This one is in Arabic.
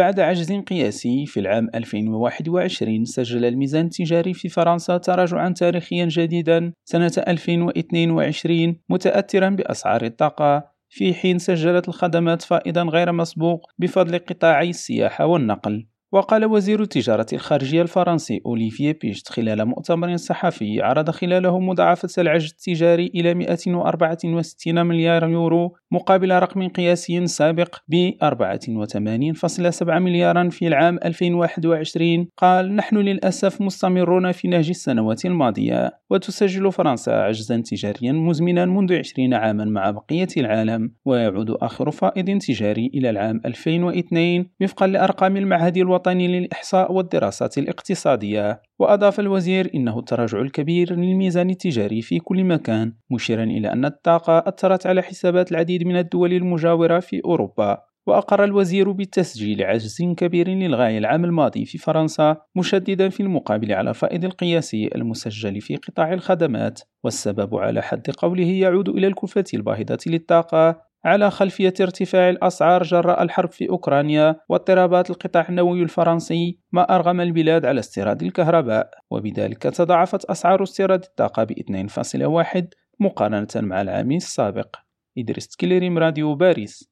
بعد عجز قياسي في العام 2021 سجل الميزان التجاري في فرنسا تراجعا تاريخيا جديدا سنة 2022 متأثرا بأسعار الطاقة. في حين سجلت الخدمات فائضا غير مسبوق بفضل قطاعي السياحة والنقل. وقال وزير التجارة الخارجية الفرنسي أوليفييه بيشت خلال مؤتمر صحفي عرض خلاله مضاعفة العجز التجاري إلى 164 مليار يورو مقابل رقم قياسي سابق ب 84.7 مليارا في العام 2021 قال نحن للأسف مستمرون في نهج السنوات الماضية وتسجل فرنسا عجزا تجاريا مزمنا منذ 20 عاما مع بقية العالم ويعود آخر فائض تجاري إلى العام 2002 وفقا لأرقام المعهد الوطني الوطني للإحصاء والدراسات الاقتصادية. وأضاف الوزير إنه التراجع الكبير للميزان التجاري في كل مكان مشيرا إلى أن الطاقة أثرت على حسابات العديد من الدول المجاورة في أوروبا. وأقر الوزير بتسجيل عجز كبير للغاية العام الماضي في فرنسا مشددا في المقابل على الفائض القياسي المسجل في قطاع الخدمات. والسبب على حد قوله يعود إلى الكلفة الباهظة للطاقة على خلفية ارتفاع الأسعار جراء الحرب في أوكرانيا واضطرابات القطاع النووي الفرنسي ما أرغم البلاد على استيراد الكهرباء. وبذلك تضاعفت أسعار استيراد الطاقة ب 2.1 مقارنة مع العام السابق. إدريس كيليريم راديو باريس.